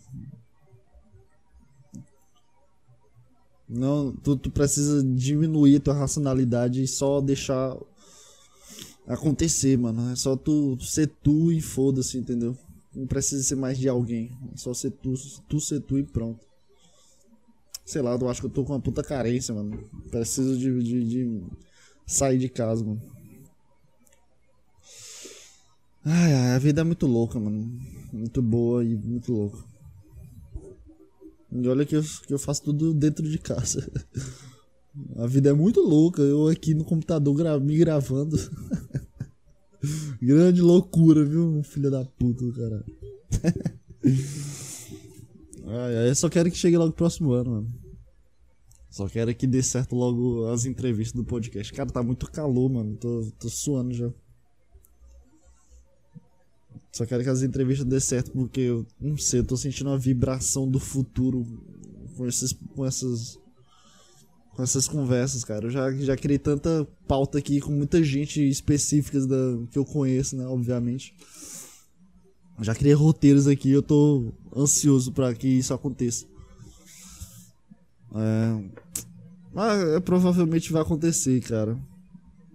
Speaker 1: Não, tu, tu precisa diminuir tua racionalidade e só deixar acontecer, mano. É só tu ser tu e foda-se, entendeu? Não precisa ser mais de alguém. Só ser tu, tu ser tu e pronto. Sei lá, eu acho que eu tô com uma puta carência, mano. Preciso de, de, de sair de casa, mano. Ai, ai, a vida é muito louca, mano. Muito boa e muito louca. E olha que eu, que eu faço tudo dentro de casa. A vida é muito louca. Eu aqui no computador gra me gravando. Grande loucura, viu, filho da puta do caralho. Ai, ai, eu só quero que chegue logo o próximo ano, mano. Só quero que dê certo logo as entrevistas do podcast. Cara, tá muito calor, mano. Tô, tô suando já. Só quero que as entrevistas dê certo porque eu não sei, eu tô sentindo uma vibração do futuro com esses com essas com essas conversas, cara. Eu já já criei tanta pauta aqui com muita gente específica da que eu conheço, né, obviamente. Já criei roteiros aqui, eu tô ansioso para que isso aconteça. É... Mas é, provavelmente vai acontecer, cara.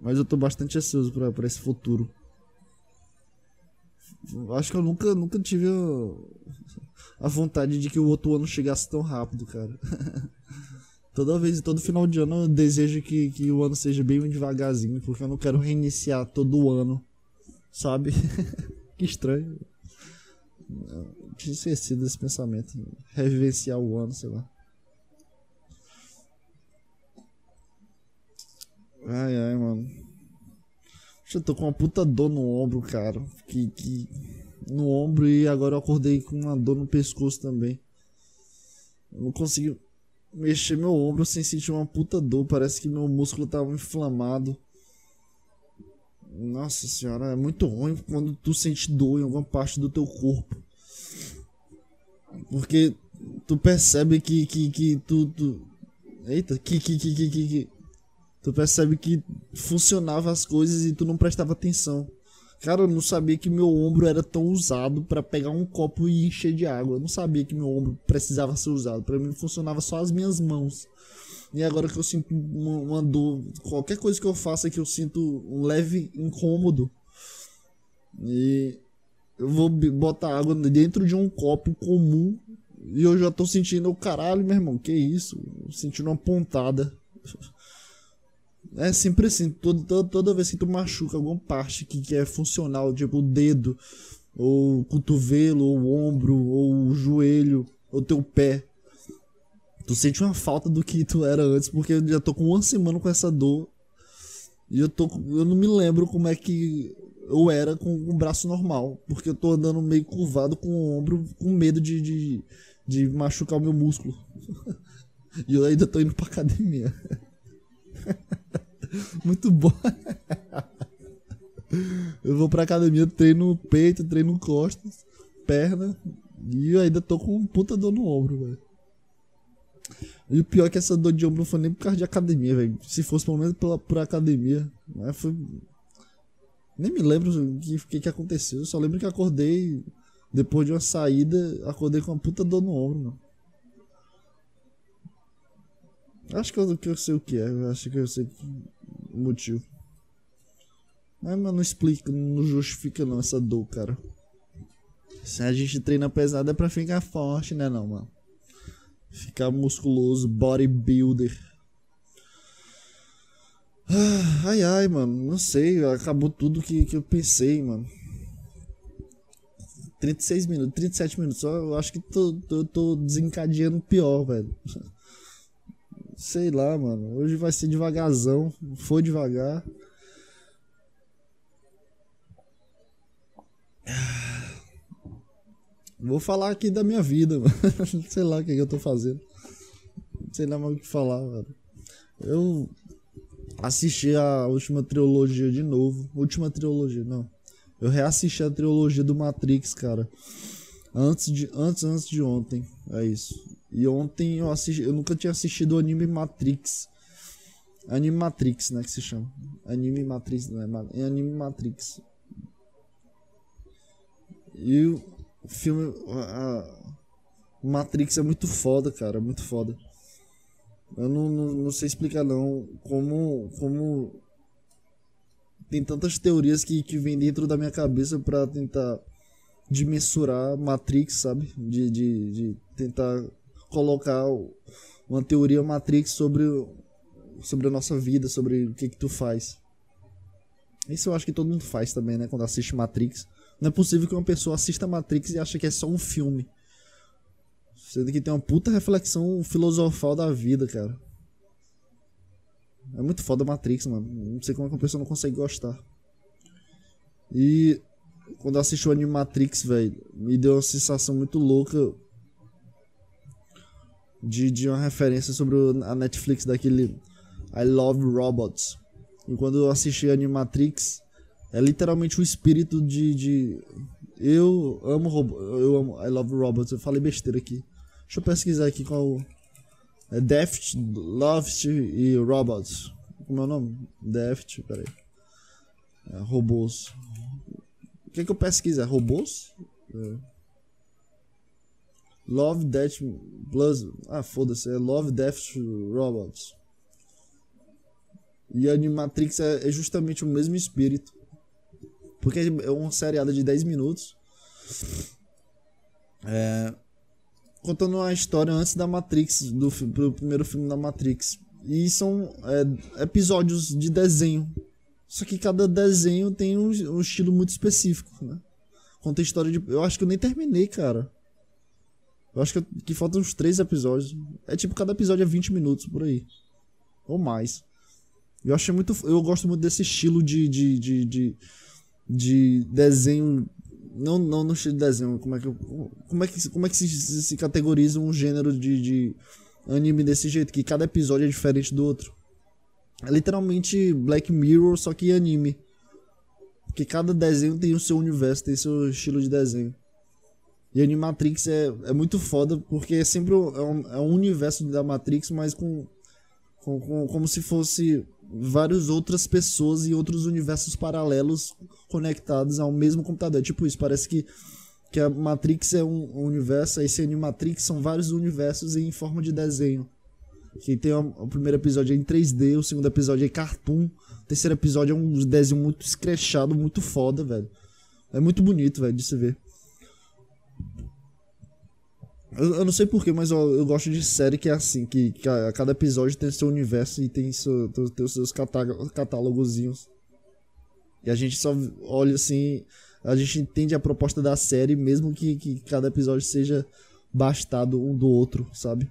Speaker 1: Mas eu tô bastante ansioso para esse futuro. Acho que eu nunca, nunca tive a, a vontade de que o outro ano chegasse tão rápido, cara. Toda vez, todo final de ano eu desejo que, que o ano seja bem devagarzinho, porque eu não quero reiniciar todo ano, sabe? que estranho. Tinha esquecido desse pensamento. Revivenciar o ano, sei lá. Ai, ai, mano. Eu tô com uma puta dor no ombro, cara. Que, que... No ombro e agora eu acordei com uma dor no pescoço também. Eu não consegui mexer meu ombro sem sentir uma puta dor. Parece que meu músculo tava inflamado. Nossa senhora, é muito ruim quando tu sente dor em alguma parte do teu corpo. Porque tu percebe que, que, que tu, tu. Eita, que, que, que, que, que. Tu percebe que funcionava as coisas e tu não prestava atenção. Cara, eu não sabia que meu ombro era tão usado para pegar um copo e encher de água. Eu não sabia que meu ombro precisava ser usado. Para mim funcionava só as minhas mãos. E agora que eu sinto uma, dor, qualquer coisa que eu faça que eu sinto um leve incômodo. E eu vou botar água dentro de um copo comum e eu já tô sentindo o caralho, meu irmão, que isso? Sentindo uma pontada. É sempre assim, toda, toda, toda vez que tu machuca alguma parte que, que é funcional, tipo o dedo, ou o cotovelo, ou o ombro, ou o joelho, ou teu pé, tu sente uma falta do que tu era antes, porque eu já tô com uma semana com essa dor. E eu tô. Eu não me lembro como é que eu era com o braço normal. Porque eu tô andando meio curvado com o ombro, com medo de, de, de machucar o meu músculo. e eu ainda tô indo pra academia. Muito bom. eu vou pra academia, treino peito, treino costas, perna. E ainda tô com puta dor no ombro, velho. E o pior é que essa dor de ombro não foi nem por causa de academia, velho. Se fosse pelo menos pela, por academia. Mas foi. Nem me lembro o que, que, que aconteceu. Eu só lembro que acordei depois de uma saída, acordei com uma puta dor no ombro, mano. Acho que eu, que eu sei o que é. Acho que eu sei o motivo. Mas, mas não explica, não justifica não essa dor, cara. Se a gente treina pesado é pra ficar forte, né não, mano? Ficar musculoso, bodybuilder. Ah, ai ai, mano, não sei, acabou tudo que, que eu pensei, mano. 36 minutos, 37 minutos, só eu acho que tô, tô, tô desencadeando pior, velho. Sei lá, mano. Hoje vai ser devagarzão. Foi devagar. Vou falar aqui da minha vida, mano. Sei lá o que, que eu tô fazendo. Sei lá mais o que falar, mano. Eu assisti a última trilogia de novo. Última trilogia, não. Eu reassisti a trilogia do Matrix, cara. Antes de, antes, antes de ontem. É isso. E ontem eu assisti. Eu nunca tinha assistido o anime Matrix. Anime Matrix, né? Que se chama. Anime Matrix, né? É anime Matrix. E o filme. A, Matrix é muito foda, cara. Muito foda. Eu não, não, não sei explicar não como. como tem tantas teorias que, que vem dentro da minha cabeça para tentar de mensurar Matrix, sabe? De, de, de tentar colocar uma teoria Matrix sobre, sobre a nossa vida, sobre o que que tu faz. Isso eu acho que todo mundo faz também, né? Quando assiste Matrix. Não é possível que uma pessoa assista Matrix e ache que é só um filme. Sendo que tem uma puta reflexão filosofal da vida, cara. É muito foda Matrix, mano. Não sei como é que uma pessoa não consegue gostar. E quando eu assisti o anime Matrix, velho, me deu uma sensação muito louca de, de uma referência sobre a Netflix daquele I Love Robots. E quando eu assisti Animatrix, é literalmente o espírito de, de eu amo robô, eu amo I Love Robots. Eu falei besteira aqui. Deixa eu pesquisar aqui qual é Deft, Loft e Robots. Como é o nome? Deft, peraí. É, robôs. O que, é que eu pesquiso? É robôs? É. Love, Death Plus. Ah, foda-se. É Love, Death Robots. E Animatrix é, é justamente o mesmo espírito. Porque é uma seriada de 10 minutos. É, contando a história antes da Matrix, do, do primeiro filme da Matrix. E são é, episódios de desenho. Só que cada desenho tem um, um estilo muito específico, né? Conta a história de. Eu acho que eu nem terminei, cara. Eu acho que, que faltam uns três episódios. É tipo, cada episódio é 20 minutos por aí. Ou mais. Eu achei muito. Eu gosto muito desse estilo de. de, de, de, de desenho. Não, não no estilo de desenho. Como é que, como é que, como é que se, se categoriza um gênero de, de anime desse jeito? Que cada episódio é diferente do outro. É literalmente Black Mirror, só que anime. Porque cada desenho tem o seu universo, tem o seu estilo de desenho. E Animatrix é, é muito foda, porque é sempre é um, é um universo da Matrix, mas com, com, com, como se fosse várias outras pessoas e outros universos paralelos conectados ao mesmo computador. É tipo isso, parece que, que a Matrix é um, um universo, esse Animatrix são vários universos em forma de desenho. Que tem o, o primeiro episódio é em 3D, o segundo episódio é cartoon, o terceiro episódio é um desenho muito escrechado, muito foda, velho. É muito bonito, velho, de se ver. Eu, eu não sei porquê, mas eu, eu, gosto de série que é assim, que, que a, cada episódio tem seu universo e tem, seu, tem os seus catálogozinhos. E a gente só olha assim, a gente entende a proposta da série, mesmo que, que cada episódio seja bastado um do outro, sabe?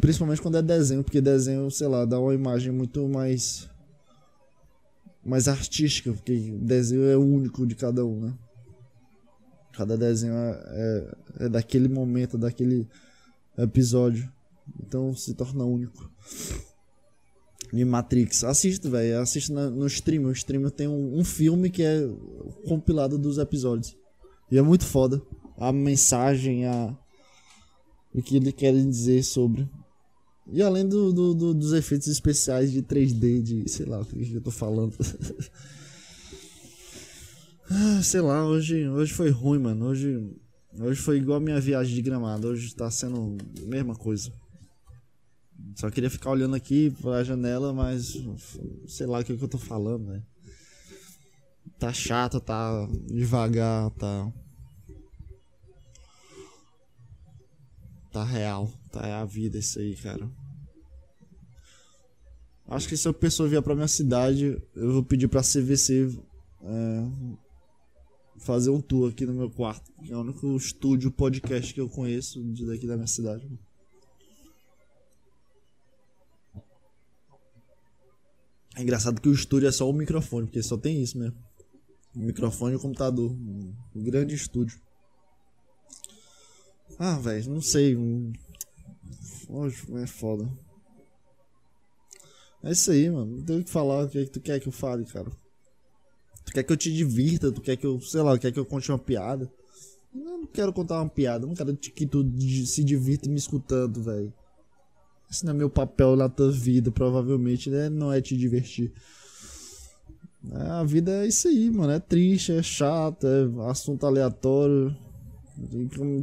Speaker 1: Principalmente quando é desenho, porque desenho, sei lá, dá uma imagem muito mais mais artística, porque desenho é único de cada um, né? Cada desenho é, é, é daquele momento, daquele episódio. Então se torna único. E Matrix, assista, velho. Assista no stream. O stream tem um, um, filme que é compilado dos episódios. E é muito foda. A mensagem, a. O que eles querem dizer sobre. E além do, do, do, dos efeitos especiais de 3D, de. sei lá o que eu tô falando. Ah, sei lá, hoje, hoje foi ruim, mano. Hoje, hoje foi igual a minha viagem de gramado. Hoje tá sendo a mesma coisa. Só queria ficar olhando aqui pra janela, mas sei lá o que, é que eu tô falando, né? Tá chato, tá devagar, tá. Tá real, tá é a vida isso aí, cara. Acho que se a pessoa vier pra minha cidade, eu vou pedir pra CVC é, fazer um tour aqui no meu quarto, é o único estúdio podcast que eu conheço daqui da minha cidade. É engraçado que o estúdio é só o microfone, porque só tem isso mesmo. O microfone e o computador. Um grande estúdio. Ah, velho, não sei. É foda. É isso aí, mano. Não tem o que falar. O que, é que tu quer que eu fale, cara? Tu quer que eu te divirta, tu quer que eu, sei lá, quer que eu conte uma piada. Eu não quero contar uma piada, não quero que tu se divirta me escutando, velho. Esse não é meu papel na tua vida, provavelmente, né? Não é te divertir. É, a vida é isso aí, mano. É triste, é chato, é assunto aleatório.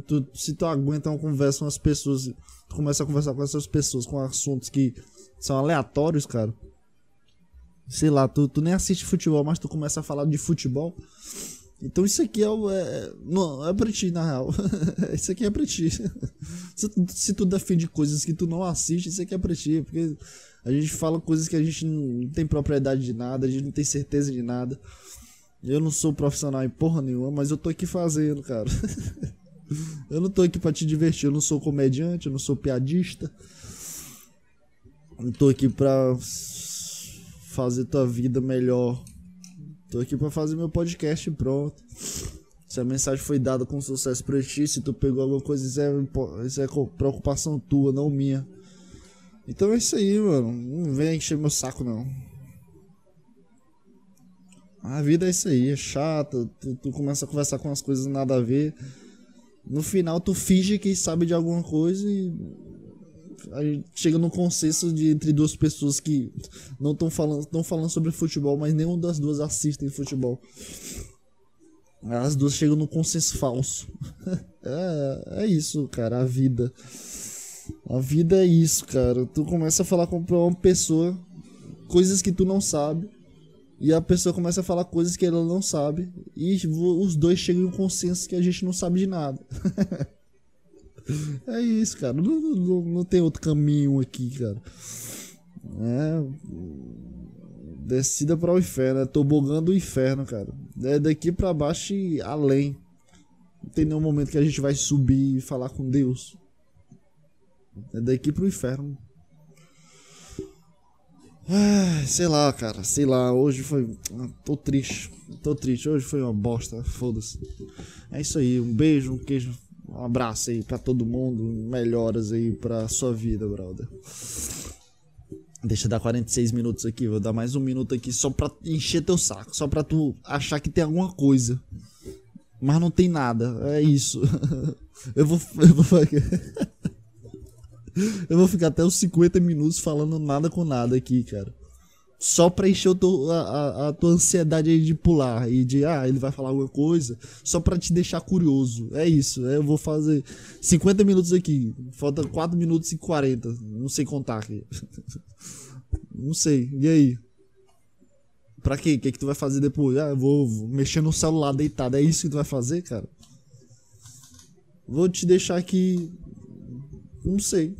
Speaker 1: Tu, se tu aguenta uma conversa com as pessoas, tu começa a conversar com essas pessoas com assuntos que são aleatórios, cara sei lá, tu, tu nem assiste futebol, mas tu começa a falar de futebol. Então isso aqui é, é não é pra ti, na real. isso aqui é pra ti. se, se tu defende coisas que tu não assiste, isso aqui é pra ti. Porque a gente fala coisas que a gente não tem propriedade de nada, a gente não tem certeza de nada. Eu não sou profissional em porra nenhuma, mas eu tô aqui fazendo, cara. eu não tô aqui pra te divertir, eu não sou comediante, eu não sou piadista. Eu tô aqui pra fazer tua vida melhor. Tô aqui para fazer meu podcast pronto. Se a mensagem foi dada com sucesso pra ti, se tu pegou alguma coisa, isso é, isso é preocupação tua, não minha. Então é isso aí, mano. Não vem encher meu saco, não. A vida é isso aí, é chata. Tu, tu começa a conversar com as coisas nada a ver. No final, tu finge que sabe de alguma coisa e a gente chega num consenso de entre duas pessoas que não estão falando, tão falando sobre futebol, mas nenhuma das duas assistem futebol. As duas chegam num consenso falso. é, é isso, cara, a vida. A vida é isso, cara. Tu começa a falar com uma pessoa coisas que tu não sabe. E a pessoa começa a falar coisas que ela não sabe. E os dois chegam em um consenso que a gente não sabe de nada. É isso, cara. Não, não, não tem outro caminho aqui, cara. É. Descida para o inferno, é tobogã do inferno, cara. É daqui para baixo e além. Não tem nenhum momento que a gente vai subir e falar com Deus. É daqui pro inferno. Ah, sei lá, cara. Sei lá. Hoje foi. Ah, tô triste. Tô triste. Hoje foi uma bosta. Foda-se. É isso aí. Um beijo, um queijo um abraço aí para todo mundo, melhoras aí pra sua vida, brother. Deixa eu dar 46 minutos aqui, vou dar mais um minuto aqui só pra encher teu saco, só pra tu achar que tem alguma coisa. Mas não tem nada, é isso. Eu vou. Eu vou, eu vou ficar até os 50 minutos falando nada com nada aqui, cara. Só pra encher teu, a, a, a, tua ansiedade aí de pular e de, ah, ele vai falar alguma coisa. Só pra te deixar curioso. É isso. É, eu vou fazer 50 minutos aqui. Falta 4 minutos e 40. Não sei contar aqui. Não sei. E aí? Pra quê? O que, é que tu vai fazer depois? Ah, eu vou, vou mexer no celular deitado. É isso que tu vai fazer, cara? Vou te deixar aqui. Não sei.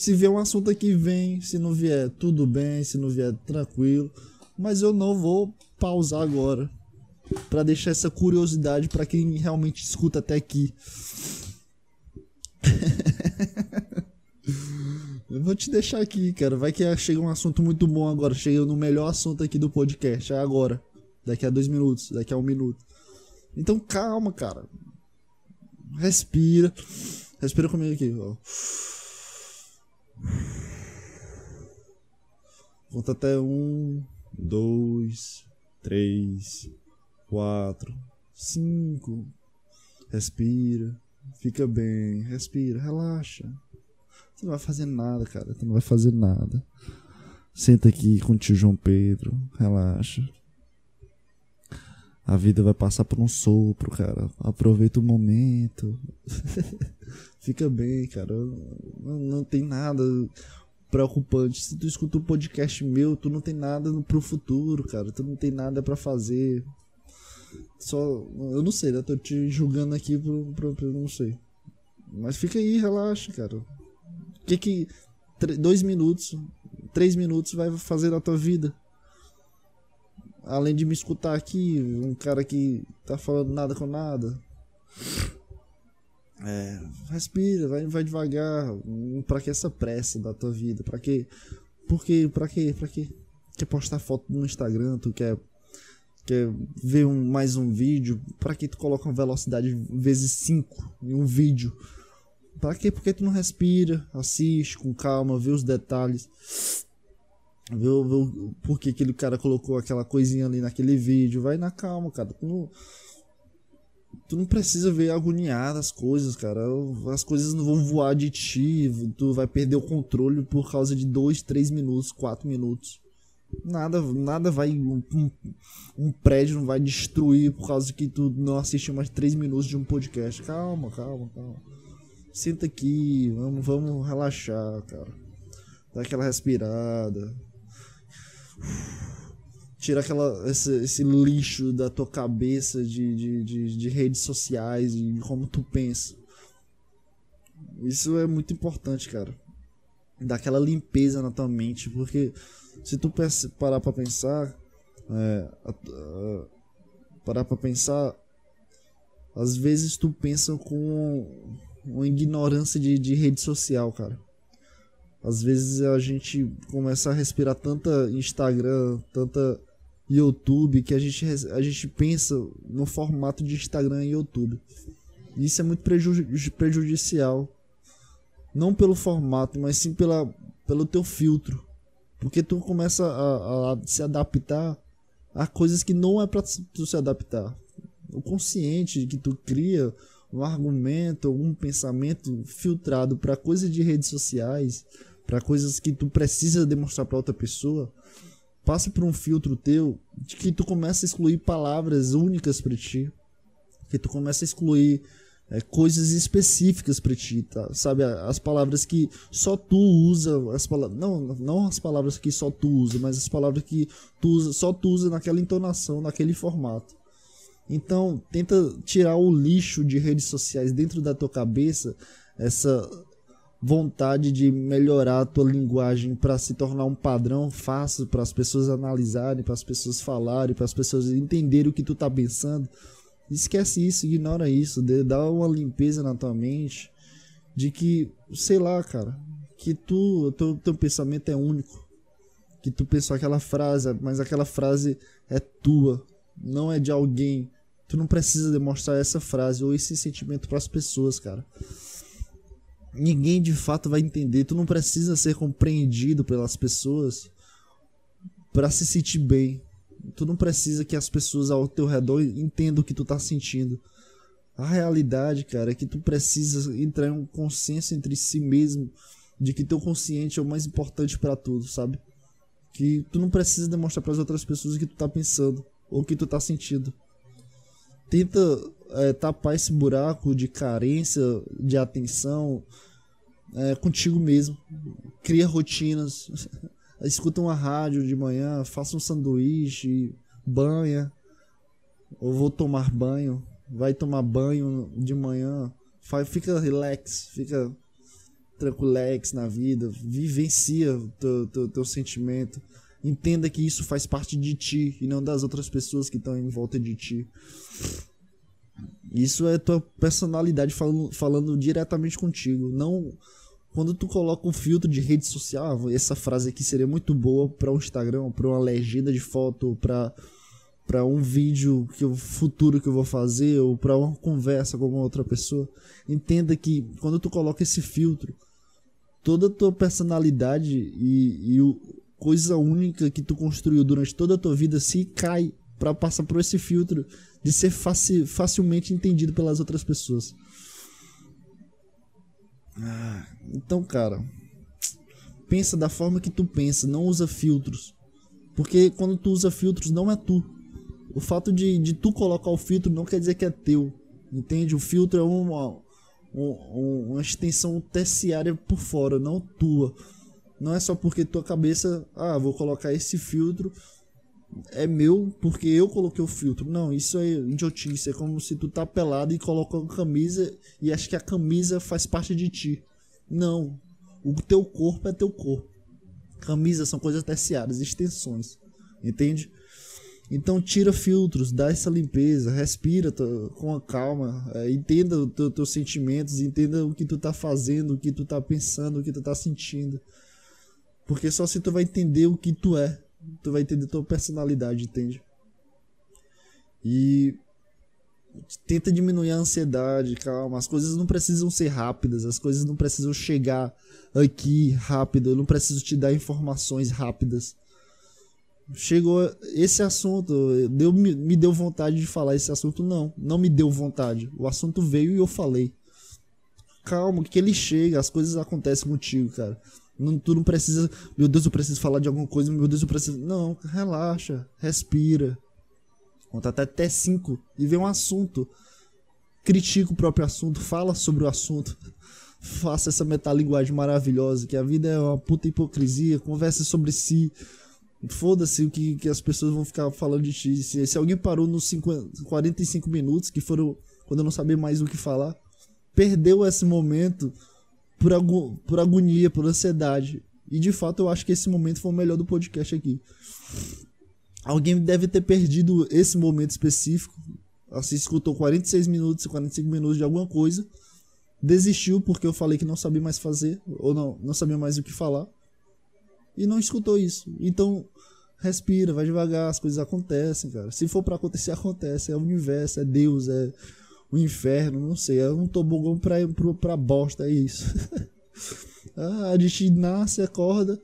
Speaker 1: Se vier um assunto aqui, vem. Se não vier, tudo bem. Se não vier, tranquilo. Mas eu não vou pausar agora. para deixar essa curiosidade para quem realmente escuta até aqui. eu vou te deixar aqui, cara. Vai que chega um assunto muito bom agora. Chega no melhor assunto aqui do podcast. É agora. Daqui a dois minutos. Daqui a um minuto. Então calma, cara. Respira. Respira comigo aqui, ó. Conta até um, dois, três, quatro, cinco. Respira. Fica bem. Respira. Relaxa. Você não vai fazer nada, cara. Você não vai fazer nada. Senta aqui com o tio João Pedro. Relaxa. A vida vai passar por um sopro, cara. Aproveita o momento. Fica bem, cara. Não, não tem nada preocupante. Se tu escuta um podcast meu, tu não tem nada pro futuro, cara. Tu não tem nada para fazer. Só. Eu não sei, né? Tô te julgando aqui pro, pro, pro, Não sei. Mas fica aí, relaxa, cara. O que que. Dois minutos, três minutos vai fazer na tua vida? Além de me escutar aqui, um cara que tá falando nada com nada. É, respira, vai, vai devagar. Pra que essa pressa da tua vida? Pra que? Por quê? Pra quê? Pra quê? Quer postar foto no Instagram? Tu quer, quer ver um, mais um vídeo? Pra que tu coloca uma velocidade vezes 5 em um vídeo? Pra quê? Porque tu não respira, assiste com calma, vê os detalhes. Vê, vê por que aquele cara colocou aquela coisinha ali naquele vídeo. Vai na calma, cara. Tu não tu não precisa ver agoniar as coisas, cara. As coisas não vão voar de ti, tu vai perder o controle por causa de 2, 3 minutos, 4 minutos. Nada, nada vai. Um, um, prédio não vai destruir por causa que tu não assistiu mais 3 minutos de um podcast. Calma, calma, calma. Senta aqui, vamos, vamos relaxar, cara. Dá aquela respirada. Uf tira aquela, esse, esse, lixo da tua cabeça de, de, de, de redes sociais e de como tu pensa. Isso é muito importante, cara. Dar aquela limpeza na tua mente, porque se tu parar pra pensar, é, parar pra pensar, às vezes tu pensa com uma ignorância de, de rede social, cara. Às vezes a gente começa a respirar tanta Instagram, tanta YouTube que a gente, a gente pensa no formato de Instagram e YouTube. Isso é muito prejudicial. Não pelo formato, mas sim pela, pelo teu filtro. Porque tu começa a, a se adaptar a coisas que não é para tu se adaptar. O consciente que tu cria um argumento, um pensamento filtrado para coisas de redes sociais, para coisas que tu precisa demonstrar para outra pessoa, passa por um filtro teu de que tu começa a excluir palavras únicas para ti, que tu começa a excluir é, coisas específicas para ti, tá? Sabe, as palavras que só tu usa, as palavras, não, não as palavras que só tu usa, mas as palavras que tu usa, só tu usa naquela entonação, naquele formato. Então, tenta tirar o lixo de redes sociais dentro da tua cabeça, essa vontade de melhorar a tua linguagem para se tornar um padrão fácil para as pessoas analisarem, para as pessoas falarem, para as pessoas entenderem o que tu tá pensando. Esquece isso, ignora isso, dá uma limpeza na tua mente de que, sei lá, cara, que tu, teu, teu pensamento é único. Que tu pensou aquela frase, mas aquela frase é tua, não é de alguém. Tu não precisa demonstrar essa frase ou esse sentimento para as pessoas, cara. Ninguém de fato vai entender. Tu não precisa ser compreendido pelas pessoas para se sentir bem. Tu não precisa que as pessoas ao teu redor entendam o que tu tá sentindo. A realidade, cara, é que tu precisa entrar em um consenso entre si mesmo de que teu consciente é o mais importante para tudo, sabe? Que tu não precisa demonstrar para as outras pessoas o que tu tá pensando ou o que tu tá sentindo. Tenta é, tapar esse buraco de carência de atenção é, contigo mesmo. Cria rotinas. Escuta uma rádio de manhã, faça um sanduíche, banha. Ou vou tomar banho. Vai tomar banho de manhã. Fica relax, fica tranquilex na vida. Vivencia teu, teu, teu sentimento. Entenda que isso faz parte de ti e não das outras pessoas que estão em volta de ti. Isso é tua personalidade falando, falando diretamente contigo. Não quando tu coloca um filtro de rede social, ah, essa frase aqui seria muito boa para um Instagram, para uma legenda de foto, para para um vídeo que o futuro que eu vou fazer ou para uma conversa com uma outra pessoa. Entenda que quando tu coloca esse filtro, toda a tua personalidade e, e o, coisa única que tu construiu durante toda a tua vida se cai para passar por esse filtro de ser faci facilmente entendido pelas outras pessoas. Ah, então, cara, pensa da forma que tu pensa, não usa filtros. Porque quando tu usa filtros, não é tu. O fato de, de tu colocar o filtro não quer dizer que é teu. Entende? O filtro é uma, uma, uma extensão terciária por fora, não tua. Não é só porque tua cabeça, ah, vou colocar esse filtro é meu porque eu coloquei o filtro. Não, isso é idiotice. É como se tu tá pelado e coloca uma camisa e acha que a camisa faz parte de ti. Não. O teu corpo é teu corpo. Camisas são coisas terciárias, extensões. Entende? Então tira filtros, dá essa limpeza, respira com a calma, é, entenda os teu, teus sentimentos, entenda o que tu tá fazendo, o que tu tá pensando, o que tu tá sentindo. Porque só se tu vai entender o que tu é tu vai entender tua personalidade, entende? E tenta diminuir a ansiedade, calma. As coisas não precisam ser rápidas, as coisas não precisam chegar aqui rápido. Eu não preciso te dar informações rápidas. Chegou esse assunto, deu, me deu vontade de falar esse assunto? Não, não me deu vontade. O assunto veio e eu falei. Calma, que ele chega, as coisas acontecem contigo, cara. Não, tu não precisa, meu Deus, eu preciso falar de alguma coisa, meu Deus, eu preciso. Não, relaxa, respira. Conta até, até cinco e vê um assunto. Critica o próprio assunto, fala sobre o assunto. Faça essa metalinguagem maravilhosa, que a vida é uma puta hipocrisia. Converse sobre si. Foda-se o que, que as pessoas vão ficar falando de ti. Se, se alguém parou nos 50, 45 minutos, que foram quando eu não sabia mais o que falar, perdeu esse momento por, agu por agonia, por ansiedade. E de fato eu acho que esse momento foi o melhor do podcast aqui. Alguém deve ter perdido esse momento específico. Assim, escutou 46 minutos, 45 minutos de alguma coisa. Desistiu porque eu falei que não sabia mais fazer, ou não, não sabia mais o que falar. E não escutou isso. Então, respira, vai devagar, as coisas acontecem, cara. Se for para acontecer, acontece. É o universo, é Deus, é o inferno, não sei, é um tobogão pra, pra, pra bosta, é isso. ah, a gente nasce, acorda,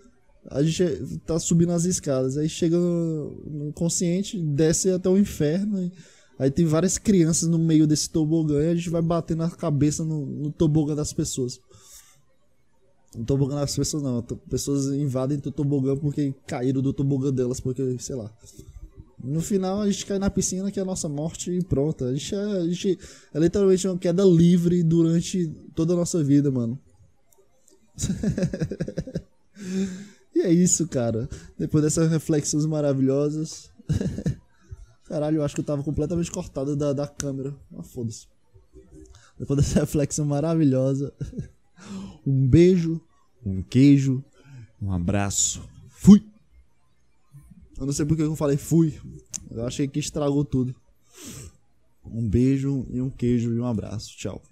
Speaker 1: a gente tá subindo as escadas, aí chega no, no consciente, desce até o inferno, aí tem várias crianças no meio desse tobogã e a gente vai batendo a cabeça no, no tobogã das pessoas. No tobogã das pessoas não, pessoas invadem o tobogã porque caíram do tobogã delas, porque, sei lá. No final a gente cai na piscina que é a nossa morte e. A gente, é, a gente é literalmente uma queda livre durante toda a nossa vida, mano. e é isso, cara. Depois dessas reflexões maravilhosas. Caralho, eu acho que eu tava completamente cortado da, da câmera. Ah, foda-se. Depois dessa reflexão maravilhosa. Um beijo, um queijo, um abraço. Fui! Eu não sei porque eu falei fui. Eu achei que estragou tudo. Um beijo e um queijo e um abraço. Tchau.